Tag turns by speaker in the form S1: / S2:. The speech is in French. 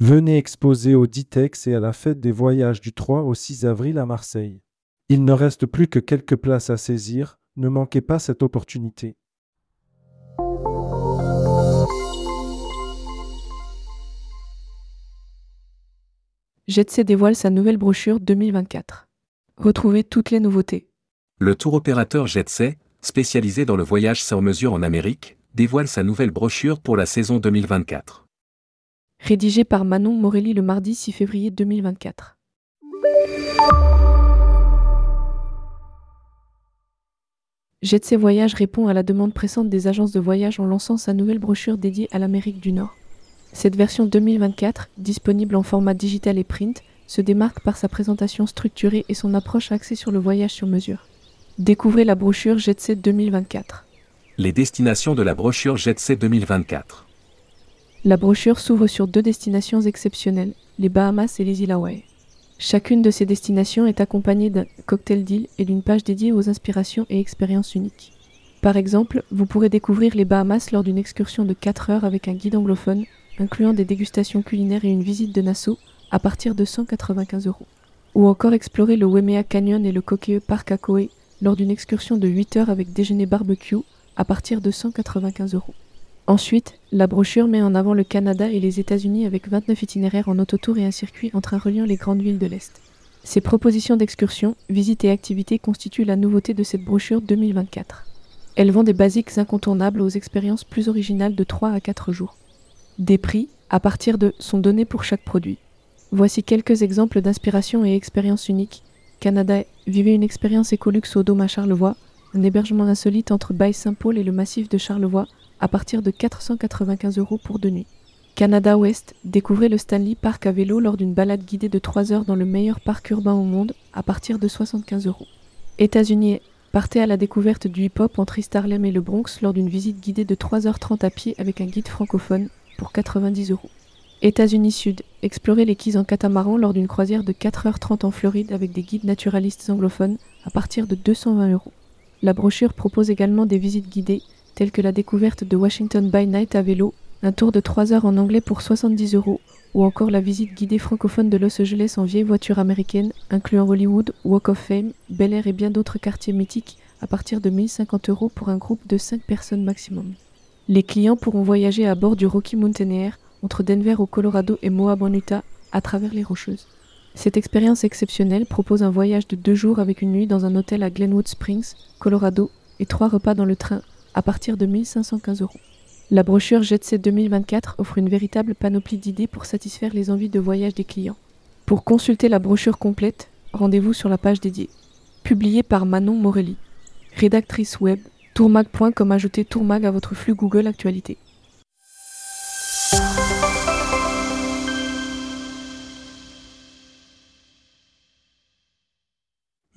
S1: Venez exposer au Ditex et à la fête des voyages du 3 au 6 avril à Marseille. Il ne reste plus que quelques places à saisir, ne manquez pas cette opportunité.
S2: Jetsé dévoile sa nouvelle brochure 2024. Retrouvez toutes les nouveautés.
S3: Le tour opérateur Jetsay, spécialisé dans le voyage sur mesure en Amérique, dévoile sa nouvelle brochure pour la saison 2024.
S2: Rédigé par Manon Morelli le mardi 6 février 2024. Jetsay Voyage répond à la demande pressante des agences de voyage en lançant sa nouvelle brochure dédiée à l'Amérique du Nord. Cette version 2024, disponible en format digital et print, se démarque par sa présentation structurée et son approche axée sur le voyage sur mesure. Découvrez la brochure Jetsay 2024.
S3: Les destinations de la brochure Jetsay 2024.
S2: La brochure s'ouvre sur deux destinations exceptionnelles, les Bahamas et les îles Hawaï. Chacune de ces destinations est accompagnée d'un cocktail deal et d'une page dédiée aux inspirations et expériences uniques. Par exemple, vous pourrez découvrir les Bahamas lors d'une excursion de 4 heures avec un guide anglophone, incluant des dégustations culinaires et une visite de Nassau à partir de 195 euros. Ou encore explorer le Wemea Canyon et le Kokee Park à Koe lors d'une excursion de 8 heures avec déjeuner barbecue à partir de 195 euros. Ensuite, la brochure met en avant le Canada et les États-Unis avec 29 itinéraires en autotour et un circuit en train reliant les grandes villes de l'Est. Ces propositions d'excursion, visites et activités constituent la nouveauté de cette brochure 2024. Elle vend des basiques incontournables aux expériences plus originales de 3 à 4 jours. Des prix, à partir de, sont donnés pour chaque produit. Voici quelques exemples d'inspiration et expériences uniques. Canada, vivez une expérience écolux au Dôme à Charlevoix, un hébergement insolite entre Baille-Saint-Paul et le massif de Charlevoix, à partir de 495 euros pour deux nuits. Canada Ouest, découvrez le Stanley Park à vélo lors d'une balade guidée de 3 heures dans le meilleur parc urbain au monde, à partir de 75 euros. États-Unis, partez à la découverte du hip-hop entre East Harlem et le Bronx lors d'une visite guidée de 3h30 à pied avec un guide francophone, pour 90 euros. États-Unis Sud, explorez les quais en catamaran lors d'une croisière de 4h30 en Floride avec des guides naturalistes anglophones, à partir de 220 euros. La brochure propose également des visites guidées, telles que la découverte de Washington by Night à vélo, un tour de 3 heures en anglais pour 70 euros, ou encore la visite guidée francophone de Los Angeles en vieille voiture américaine, incluant Hollywood, Walk of Fame, Bel Air et bien d'autres quartiers mythiques, à partir de 1050 euros pour un groupe de 5 personnes maximum. Les clients pourront voyager à bord du Rocky Mountain Air entre Denver au Colorado et Moab en Utah à travers les Rocheuses. Cette expérience exceptionnelle propose un voyage de deux jours avec une nuit dans un hôtel à Glenwood Springs, Colorado, et trois repas dans le train à partir de 1515 euros. La brochure Jetset 2024 offre une véritable panoplie d'idées pour satisfaire les envies de voyage des clients. Pour consulter la brochure complète, rendez-vous sur la page dédiée. Publiée par Manon Morelli, rédactrice web, tourmag.com ajoutez tourmag à votre flux Google Actualité.